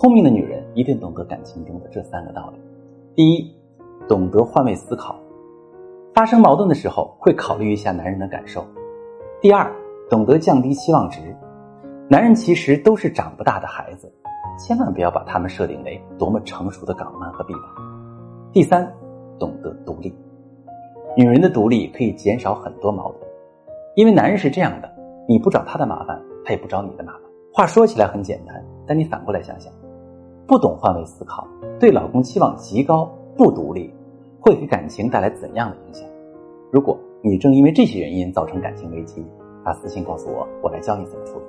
聪明的女人一定懂得感情中的这三个道理：第一，懂得换位思考，发生矛盾的时候会考虑一下男人的感受；第二，懂得降低期望值，男人其实都是长不大的孩子，千万不要把他们设定为多么成熟的港湾和臂膀；第三，懂得独立，女人的独立可以减少很多矛盾，因为男人是这样的，你不找他的麻烦，他也不找你的麻烦。话说起来很简单，但你反过来想想。不懂换位思考，对老公期望极高，不独立，会给感情带来怎样的影响？如果你正因为这些原因造成感情危机，发私信告诉我，我来教你怎么处理。